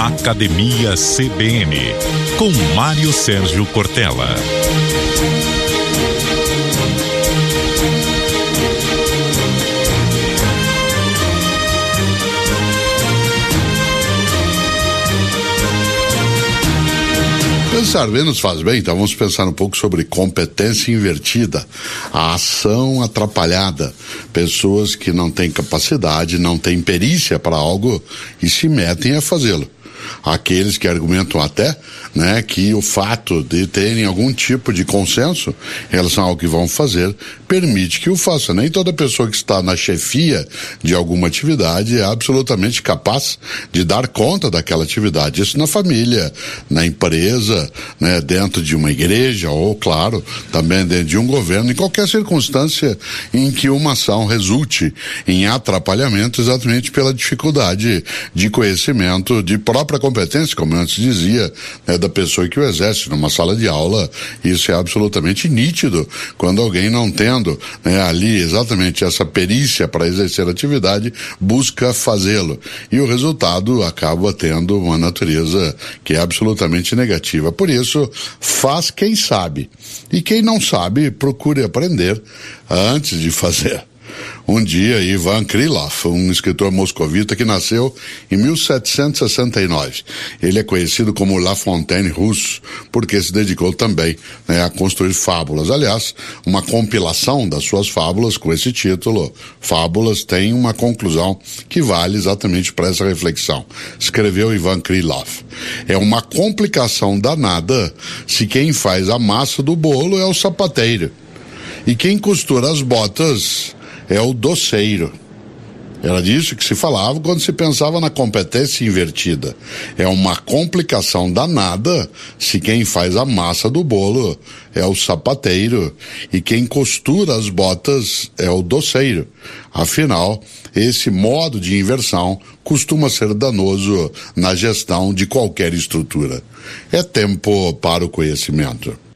Academia CBN, com Mário Sérgio Cortella. Pensar menos faz bem, então vamos pensar um pouco sobre competência invertida, a ação atrapalhada, pessoas que não têm capacidade, não têm perícia para algo e se metem a fazê-lo aqueles que argumentam até né, que o fato de terem algum tipo de consenso em relação ao que vão fazer permite que o faça. Nem toda pessoa que está na chefia de alguma atividade é absolutamente capaz de dar conta daquela atividade. Isso na família, na empresa, né, dentro de uma igreja ou, claro, também dentro de um governo, em qualquer circunstância em que uma ação resulte em atrapalhamento exatamente pela dificuldade de conhecimento de própria competência, como antes dizia, né, da pessoa que o exerce numa sala de aula. Isso é absolutamente nítido quando alguém não tendo né, ali exatamente essa perícia para exercer a atividade, busca fazê-lo. E o resultado acaba tendo uma natureza que é absolutamente negativa. Por isso, faz quem sabe. E quem não sabe, procure aprender antes de fazer. Um dia, Ivan Krylov, um escritor moscovita que nasceu em 1769. Ele é conhecido como La Fontaine russo, porque se dedicou também né, a construir fábulas. Aliás, uma compilação das suas fábulas com esse título, Fábulas, tem uma conclusão que vale exatamente para essa reflexão. Escreveu Ivan Krylov. É uma complicação danada se quem faz a massa do bolo é o sapateiro. E quem costura as botas é o doceiro. Era disso que se falava quando se pensava na competência invertida. É uma complicação danada se quem faz a massa do bolo é o sapateiro e quem costura as botas é o doceiro. Afinal, esse modo de inversão costuma ser danoso na gestão de qualquer estrutura. É tempo para o conhecimento.